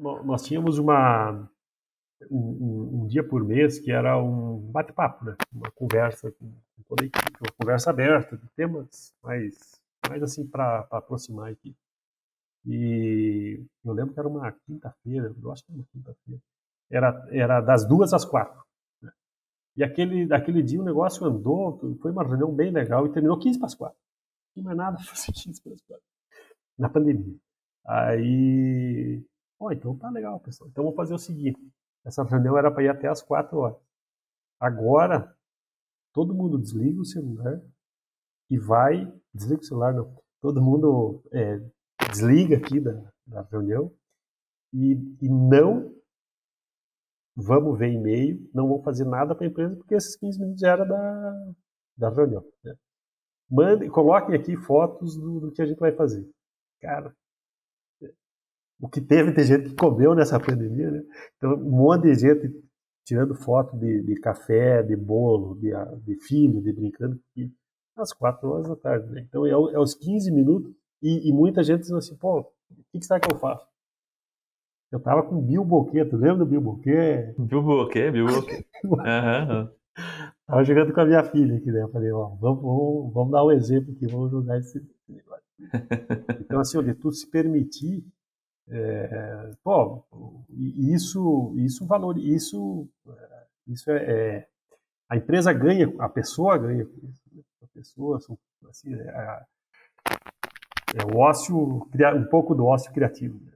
nós tínhamos uma um, um, dia por mês que era um bate-papo, né? Uma conversa com, toda a equipe, uma conversa aberta de temas mais, mais assim para aproximar a equipe. E eu lembro que era uma quinta-feira, eu acho que era uma quinta-feira. Era, era das duas às quatro. Né? E aquele, aquele dia o negócio andou, foi uma reunião bem legal e terminou 15 para as quatro. Não mais nada, foi 15 para as quatro. Na pandemia. Aí, então tá legal, pessoal. Então vou fazer o seguinte: essa reunião era para ir até as quatro horas. Agora, todo mundo desliga o celular e vai. Desliga o celular, não. Todo mundo é, desliga aqui da, da reunião e, e não vamos ver e-mail, não vamos fazer nada para a empresa, porque esses 15 minutos era da, da reunião. Né? Mande, coloquem aqui fotos do, do, que a gente vai fazer. Cara, o que teve de gente que comeu nessa pandemia, né? Então, um monte de gente tirando foto de, de café, de bolo, de, de filho, de brincando, e às quatro horas da tarde, né? Então, é, é os 15 minutos, e, e, muita gente diz assim, pô, o que, que será que eu faço? Eu tava com Bill Boquet, tu lembra do Bill Boquet? Bill Boquet, Bill Boquet. uhum. Tava jogando com a minha filha aqui, né? Eu falei, ó, vamos, vamos, vamos dar um exemplo aqui, vamos jogar esse negócio. Então, assim, de tu se permitir é, pô, isso, isso valor, isso, isso é, é, a empresa ganha, a pessoa ganha com isso. Né? A pessoa, assim, é, é o ócio, um pouco do ócio criativo. Né?